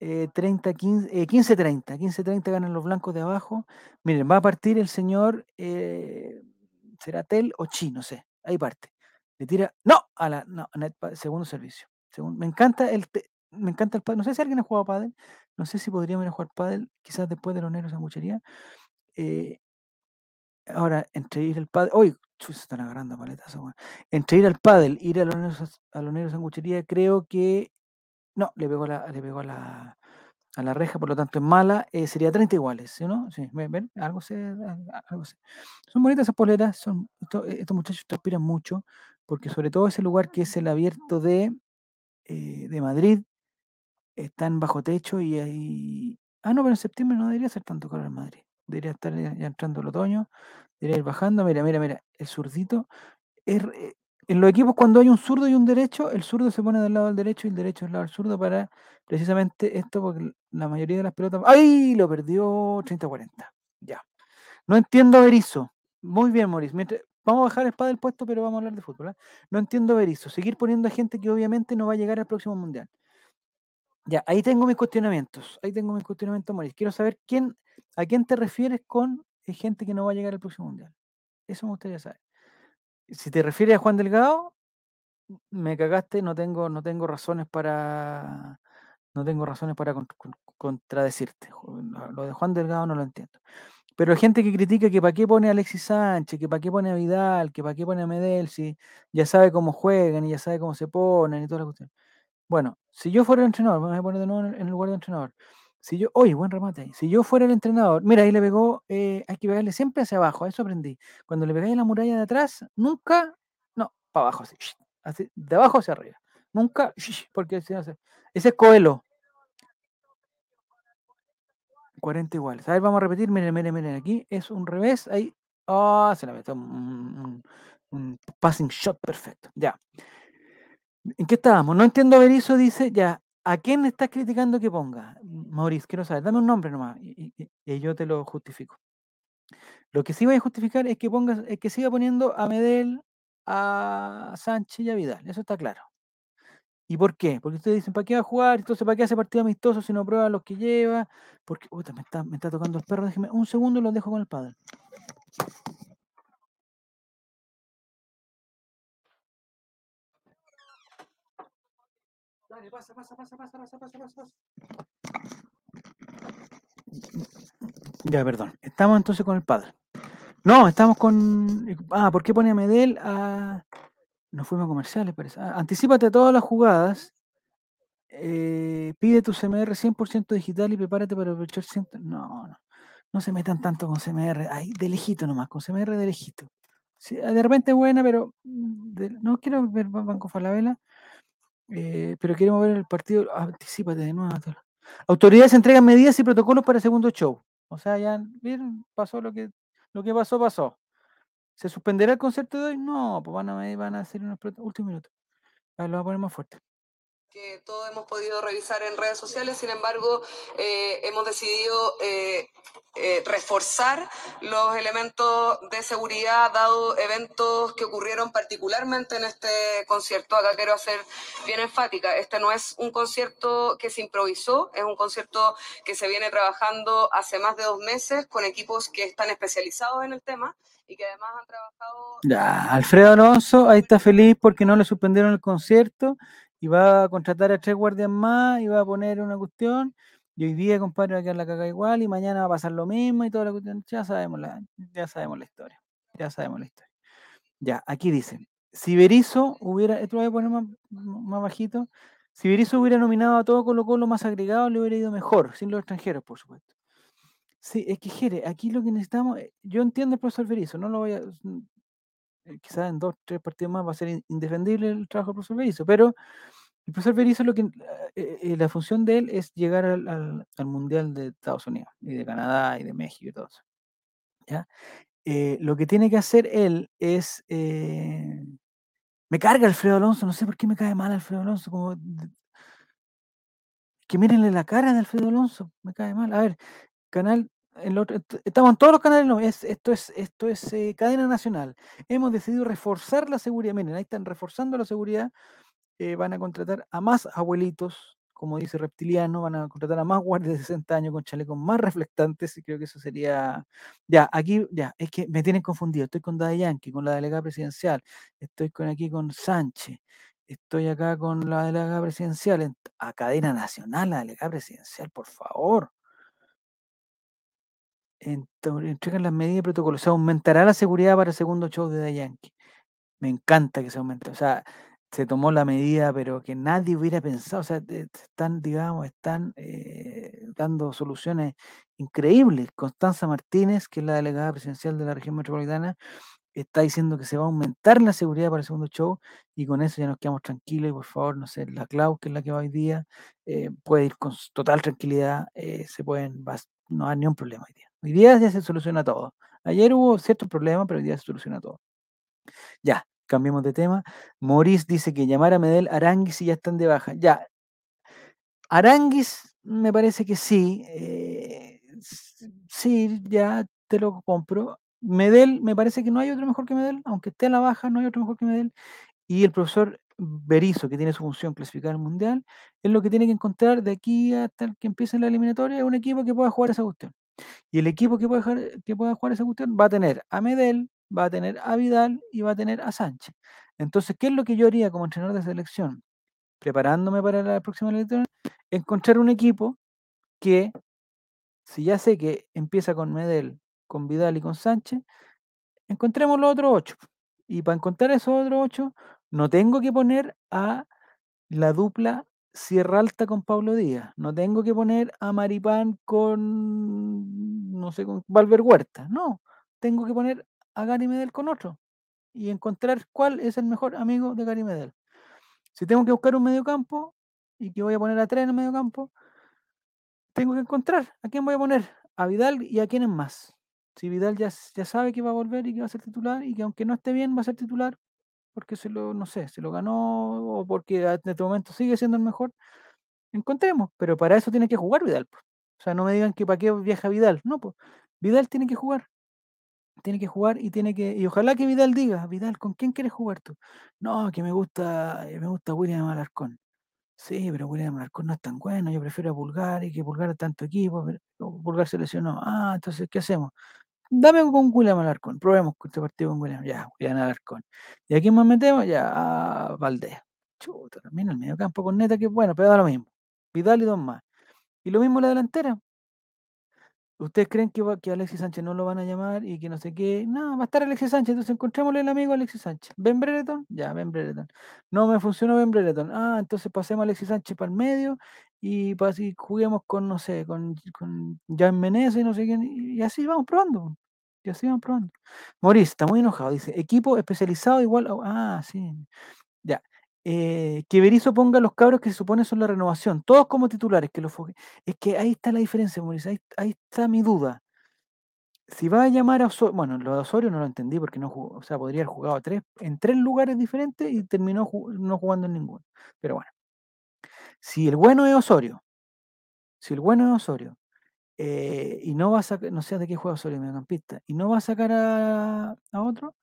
Eh, 30, 15, eh, 15, 30. 15, 30 ganan los blancos de abajo. Miren, va a partir el señor, eh, ¿será Tel o Chi? No sé. Ahí parte. Le tira, no, a la, no, segundo servicio. Segun- me encanta el, me encanta el. No sé si alguien ha jugado pádel. No sé si podríamos ir a jugar pádel, quizás después de los negros sanguchería. Eh, Ahora, entre ir al pádel, chu, se están agarrando a paletazos, weón. Entre ir al pádel, ir a los negros, a los negros sanguchería, creo que no, le pegó la, le pegó a la, a la reja, por lo tanto es mala, eh, sería 30 iguales, ¿sí no? Sí, ¿ven? Algo se, Son bonitas esas poleras, son, eh, estos muchachos transpiran mucho, porque sobre todo ese lugar que es el abierto de, eh, de Madrid, están bajo techo y hay... Ah, no, pero en septiembre no debería ser tanto calor en Madrid. Debería estar ya, entrando el otoño, debería ir bajando. Mira, mira, mira, el zurdito. es en los equipos cuando hay un zurdo y un derecho, el zurdo se pone del lado del derecho y el derecho del lado del zurdo para precisamente esto, porque la mayoría de las pelotas... ¡Ay! Lo perdió 30-40. Ya. No entiendo Berizzo. Muy bien, Maurice. Mientras- Vamos a bajar espada del puesto, pero vamos a hablar de fútbol. ¿eh? No entiendo Berizzo. Seguir poniendo a gente que obviamente no va a llegar al próximo mundial. Ya, ahí tengo mis cuestionamientos. Ahí tengo mis cuestionamientos, Maurice. Quiero saber quién, a quién te refieres con eh, gente que no va a llegar al próximo mundial. Eso me gustaría saber. Si te refieres a Juan Delgado, me cagaste, no tengo, no tengo razones para, no tengo razones para con- con- contradecirte. Lo de Juan Delgado no lo entiendo. Pero hay gente que critica que para qué pone a Alexis Sánchez, que para qué pone a Vidal, que para qué pone a Medel, si ya sabe cómo juegan y ya sabe cómo se ponen y toda la cuestión. Bueno, si yo fuera entrenador, me voy a poner de nuevo en el lugar de entrenador. Si yo, oye, buen remate. Si yo fuera el entrenador, mira, ahí le pegó, eh, hay que pegarle siempre hacia abajo, eso aprendí. Cuando le pegáis la muralla de atrás, nunca, no, para abajo, así, así, de abajo hacia arriba. Nunca, porque ese es Coelho, 40 iguales. A ver, vamos a repetir, miren, miren, miren, aquí es un revés, ahí, ah, se la metió un, un- passing shot perfecto, ya. ¿En qué estábamos? No entiendo Berizzo, dice, ya, ¿a quién estás criticando que ponga? Maurice, quiero saber, dame un nombre nomás y, y- y yo te lo justifico. Lo que sí voy a justificar es que pongas, es que siga poniendo a Medel, a Sánchez y a Vidal, eso está claro. ¿Y por qué? Porque ustedes dicen, ¿para qué va a jugar? Entonces, ¿para qué hace partido amistoso si no prueba los que lleva? Porque, puta, me está, me está tocando el perro, déjeme un segundo y los dejo con el padre. Dale, pasa, pasa, pasa, pasa, pasa, pasa, pasa. Ya, perdón. estamos entonces con el padre. No, estamos con. Ah, ¿por qué pone a Medel a. Nos fuimos a comerciales, parece. Ah, anticípate a todas las jugadas. eh, pide tu CMR 100% digital y prepárate para aprovechar. No, no. No se metan tanto con CMR. Ahí, de lejito nomás, con CMR de lejito. Sí, de repente buena, pero mm, no quiero ver Ba- Banco Falabella, eh, pero queremos ver el partido. Anticípate de nuevo. Autoridades entregan medidas y protocolos para el segundo show. O sea, ya ¿vieron? pasó lo que, lo que pasó, pasó. ¿Se suspenderá el concierto de hoy? No, pues van a, van a hacer unos últimos minutos. A ver, lo voy a poner más fuerte. Que todos hemos podido revisar en redes sociales, sin embargo, eh, hemos decidido eh, eh, reforzar los elementos de seguridad dado eventos que ocurrieron particularmente en este concierto. Acá quiero hacer bien enfática, este no es un concierto que se improvisó, es un concierto que se viene trabajando hace más de dos meses con equipos que están especializados en el tema y que además han trabajado... Ya, Alfredo Alonso, ahí está feliz porque no le suspendieron el concierto y va a contratar a tres guardias más y va a poner una cuestión. Y hoy día, compadre, va a quedar la caga igual y mañana va a pasar lo mismo y toda la cuestión. Ya sabemos la, ya sabemos la historia. Ya sabemos la historia. Ya, aquí dice, si Berizzo hubiera, esto lo voy a poner más, más bajito, si Berizzo hubiera nominado a todo Colo Colo más agregado, le hubiera ido mejor, sin los extranjeros, por supuesto. Sí, es que Jere, aquí lo que necesitamos, eh, yo entiendo el profesor Berizzo, no lo voy a, eh, quizás en dos, tres partidos más va a ser in- indefendible el trabajo del profesor Berizzo, pero el profesor Berizzo lo que, eh, eh, la función de él es llegar al, al- al Mundial de Estados Unidos y de Canadá y de México y todo eso. Eh, lo que tiene que hacer él es, eh, me carga Alfredo Alonso, no sé por qué me cae mal Alfredo Alonso, como que mírenle la cara de Alfredo Alonso, me cae mal. A ver, canal, estamos en todos los canales, no, es, esto es, esto es eh, cadena nacional. Hemos decidido reforzar la seguridad. Miren, ahí están reforzando la seguridad. eh, van a contratar a más abuelitos, como dice Reptiliano, van a contratar a más guardias de 60 años con chalecos más reflectantes, y creo que eso sería. Ya, aquí, ya, es que me tienen confundido. Estoy con Daddy Yankee, con la delegada presidencial, estoy con aquí con Sánchez, estoy acá con la delegada presidencial, en- a cadena nacional, la delegada presidencial, por favor. Entregan las medidas de protocolo. O sea, aumentará la seguridad para el segundo show de Daddy Yankee. Me encanta que se aumente. O sea, se tomó la medida, pero que nadie hubiera pensado. O sea, están, digamos, están eh, dando soluciones increíbles. Constanza Martínez, que es la delegada presidencial de la región metropolitana, está diciendo que se va a aumentar la seguridad para el segundo show y con eso ya nos quedamos tranquilos y por favor, no sé, la Clau, que es la que va hoy día, eh, puede ir con total tranquilidad, eh, se pueden, no hay ningún problema hoy día. Hoy día ya se soluciona todo. Ayer hubo ciertos problemas, pero hoy día se soluciona todo. Ya, cambiemos de tema. Maurice dice que llamar a Medel Aranguis y ya están de baja. Ya, Aranguis me parece que sí. eh, sí, ya te lo compro. Medel, me parece que no hay otro mejor que Medel, aunque esté a la baja, no hay otro mejor que Medel. Y el profesor Berizzo, que tiene su función clasificar al mundial, es lo que tiene que encontrar de aquí hasta que empiece la eliminatoria, un equipo que pueda jugar esa cuestión. Y el equipo que pueda, jugar, que pueda jugar esa cuestión va a tener a Medel, va a tener a Vidal y va a tener a Sánchez. Entonces, ¿qué es lo que yo haría como entrenador de selección? Preparándome para la próxima elección, encontrar un equipo que, si ya sé que empieza con Medel, con Vidal y con Sánchez, encontremos los otros ocho. Y para encontrar esos otros ocho, no tengo que poner a la dupla Sierra Alta con Pablo Díaz. No tengo que poner a Maripán con, no sé, con Valver Huerta. No, tengo que poner a Gary Medel con otro y encontrar cuál es el mejor amigo de Gary Medel. Si tengo que buscar un mediocampo y que voy a poner a tres en el mediocampo, tengo que encontrar a quién voy a poner, a Vidal y a quiénes más. Si Vidal ya, ya sabe que va a volver y que va a ser titular y que aunque no esté bien va a ser titular porque se lo, no sé, se lo ganó o porque a- en este momento sigue siendo el mejor, encontremos, pero para eso tiene que jugar Vidal. po. O sea, no me digan que para qué viaja Vidal, no, pues Vidal tiene que jugar, tiene que jugar y tiene que, y ojalá que Vidal diga, Vidal, ¿con quién quieres jugar tú? No, que me gusta, eh, me gusta William Alarcón. Sí, pero William Alarcón no es tan bueno, yo prefiero a Pulgar y que Pulgar tanto equipo, pero Pulgar se lesionó. Ah, entonces, ¿qué hacemos? Dame con William Alarcón, probemos con este partido con William, ya, William Alarcón. ¿Y a quién más metemos? Ya, a Valdés. Chuta, también el medio campo con neta que bueno, pero da lo mismo. Vidal y dos más. Y lo mismo la delantera. ¿Ustedes creen que, que Alexis Sánchez no lo van a llamar y que no sé qué? No, va a estar Alexis Sánchez, entonces encontrémosle el amigo Alexis Sánchez. ¿Ben Brereton? Ya, Ben Brereton. No me funcionó Ben Brereton. Ah, entonces pasemos a Alexis Sánchez para el medio y, pa- y juguemos con, no sé, con, con Jan Menezes, no sé quién, y así vamos probando. Y así vamos probando. Maurice está muy enojado, dice, equipo especializado igual. Ah, sí. Eh, que Berizzo ponga los cabros que se supone son la renovación, todos como titulares, que los Es que ahí está la diferencia, Mauricio, ahí, ahí está mi duda. Si va a llamar a Osorio, bueno, lo de Osorio no lo entendí porque no jugó, o sea, podría haber jugado tres, en tres lugares diferentes y terminó no jugando en ninguno. Pero bueno, si el bueno es Osorio, si el bueno es Osorio, eh, y no va a sacar, no sé de qué juega Osorio, mediocampista, y no va a sacar a, a otro,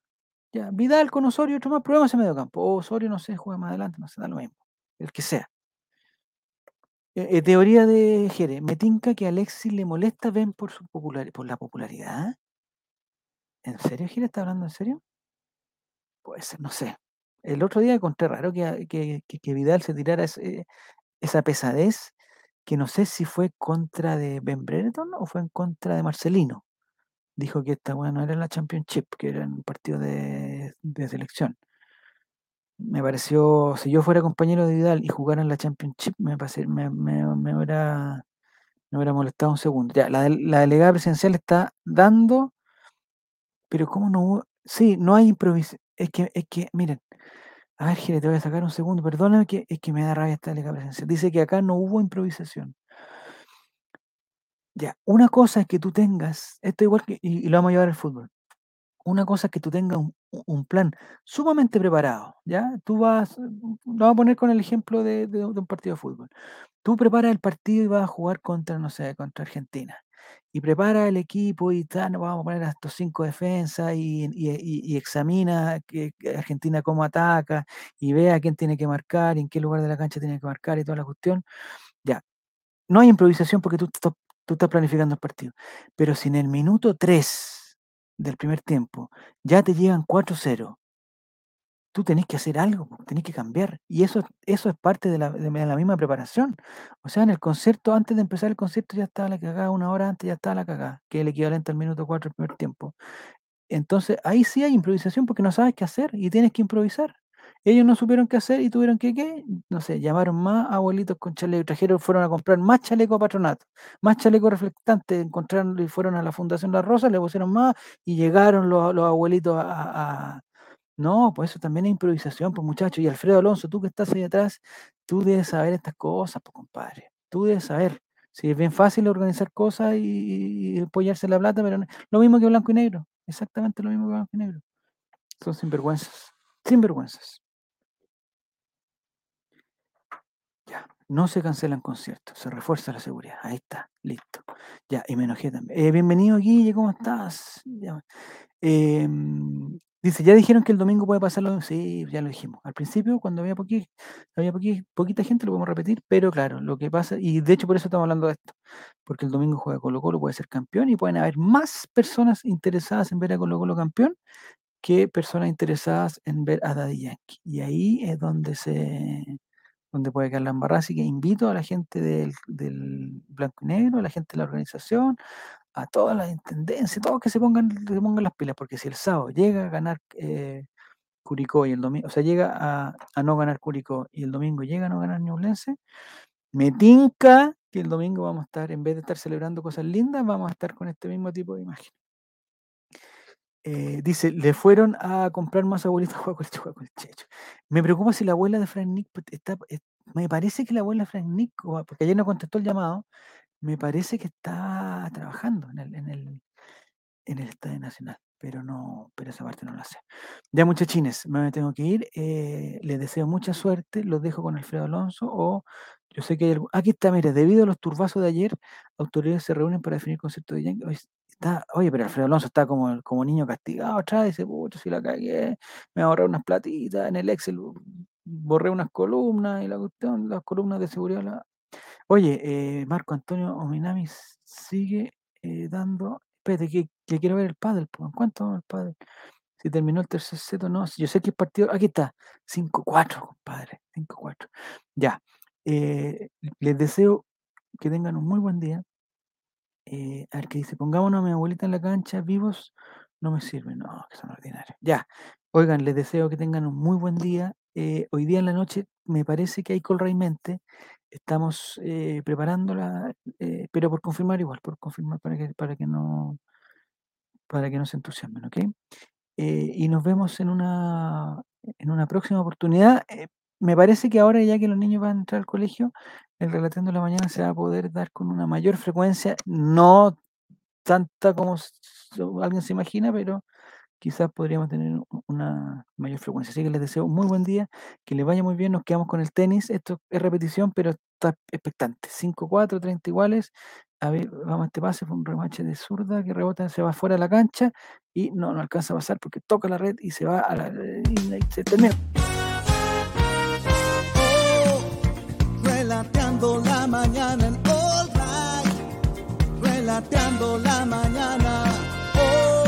Vidal con Osorio, otro más, probemos ese mediocampo. O Osorio, no sé, juega más adelante, no sé, da lo mismo. El que sea. Eh, eh, teoría de Jere, me tinca que a Alexis le molesta Ben por su popular, por la popularidad. ¿En serio, Jere? ¿Está hablando en serio? Puede ser, no sé. El otro día encontré raro que, que, Vidal se tirara ese- esa pesadez, que no sé si fue contra de Ben Brereton o fue en contra de Marcelino. Dijo que esta bueno, no era la Championship, que era un partido de, de selección. Me pareció, si yo fuera compañero de Vidal y jugara en la Championship, me, pase- me, me, me hubiera, me hubiera molestado un segundo. Ya, la, la delegada presidencial está dando, pero ¿cómo no hubo? Sí, no hay improvisación. Es que, es que, miren, a ver, Jere, te voy a sacar un segundo, perdóname que es que me da rabia esta delegada presidencial. Dice que acá no hubo improvisación. Ya, una cosa es que tú tengas, esto igual que, y, y lo vamos a llevar al fútbol. Una cosa es que tú tengas un, un plan sumamente preparado, ¿ya? Tú vas, lo vamos a poner con el ejemplo de, de- de un partido de fútbol. Tú preparas el partido y vas a jugar contra, no sé, contra Argentina. Y prepara el equipo y tal, vamos a poner a estos cinco defensas y, y- y- y examina que, Argentina cómo ataca y ve a quién tiene que marcar y en qué lugar de la cancha tiene que marcar y toda la cuestión. Ya, no hay improvisación porque tú, estás- tú estás planificando el partido. Pero si en el minuto 3 del primer tiempo ya te llegan 4-0, tú tenés que hacer algo, tenés que cambiar. Y eso, eso es parte de la, de la misma preparación. O sea, en el concierto, antes de empezar el concierto, ya estaba la cagada, una hora antes ya estaba la cagada, que es el equivalente al minuto 4 del primer tiempo. Entonces, ahí sí hay improvisación porque no sabes qué hacer y tienes que improvisar. Ellos no supieron qué hacer y tuvieron que, ¿qué? No sé, llamaron más abuelitos con chaleco, trajeron, fueron a comprar más chaleco patronato, más chaleco reflectante, encontraron y fueron a la Fundación La Rosa, le pusieron más y llegaron los, los abuelitos a, No, pues eso también es improvisación, pues muchachos. Y Alfredo Alonso, tú que estás ahí atrás, tú debes saber estas cosas, pues compadre. Tú debes saber. Sí, es bien fácil organizar cosas y, y apoyarse la plata, pero lo mismo que blanco y negro. Exactamente lo mismo que blanco y negro. Son sinvergüenzas. Sinvergüenzas. No se cancelan conciertos, se refuerza la seguridad. Ahí está, listo. Ya, y me enojé también. Eh, bienvenido, Guille, ¿cómo estás? Em, dice, ya dijeron que el domingo puede pasarlo. Sí, ya lo dijimos. Al principio, cuando había, poqui- había poqui- poquita gente, lo podemos repetir, pero claro, lo que pasa, y de hecho por eso estamos hablando de esto, porque el domingo juega Colo Colo, puede ser campeón y pueden haber más personas interesadas en ver a Colo Colo campeón que personas interesadas en ver a Daddy Yankee. Y ahí es donde se donde puede quedar la embarrada. Así que invito a la gente del, del Blanco y Negro, a la gente de la organización, a todas las intendencias, todos que se pongan, se pongan las pilas, porque si el sábado llega a ganar eh, Curicó y el domingo, o sea, llega a, a no ganar Curicó y el domingo llega a no ganar Ñublense, me tinca que el domingo vamos a estar, en vez de estar celebrando cosas lindas, vamos a estar con este mismo tipo de imagen. Eh, dice, le fueron a comprar más el el checho. Me preocupa si la abuela de Frank Nick pues, está, es- me parece que la abuela de Frank Nick, porque ayer no contestó el llamado, me parece que está trabajando en el, en el, en el Estadio Nacional, pero no, pero esa parte no la sé. Ya muchachines, me tengo que ir. eh, les deseo mucha suerte, los dejo con Alfredo Alonso o yo sé que hay. Aquí está, mire, debido a los turbazos de ayer, autoridades se reúnen para definir concepto de Yankee. Oye, pero Alfredo Alonso está como, como niño castigado atrás, dice, pucha, si la cagué, me voy a ahorrar unas platitas, en el Excel borré unas columnas y la cuestión, las columnas de seguridad. Oye, eh, Marco Antonio Ominami sigue eh, dando. Espérate, que, quiero ver el po, ¿En cuánto el pádel? Si terminó el tercer set no. Yo sé que el partido. Aquí está. 5-4, compadre. 5-4. Ya. eh, les deseo que tengan un muy buen día. Eh, a ver qué dice, pongámonos a mi abuelita en la cancha, vivos, no me sirve. No, que son ordinarios. Ya. Oigan, les deseo que tengan un muy buen día. Eh, hoy día en la noche me parece que hay Colraimente. Estamos eh, preparándola, eh, pero por confirmar igual, por confirmar para que, para que no para que no se entusiasmen, ¿ok? Y nos vemos en una, en una próxima oportunidad. Me parece que ahora ya que los niños van a entrar al colegio, el Relatando la Mañana se va a poder dar con una mayor frecuencia, no tanta como alguien se imagina, pero quizás podríamos tener una mayor frecuencia. Así que les deseo un muy buen día, que les vaya muy bien, nos quedamos con el tenis, esto es repetición, pero está expectante. 5-4, 30 iguales, a ver, vamos a este pase, fue un remache de zurda que rebota, se va fuera de la cancha y no, no alcanza a pasar porque toca la red y se va a la... y se termina. Relateando la mañana en All Right. Relateando la mañana. Oh,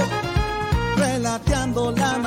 relateando la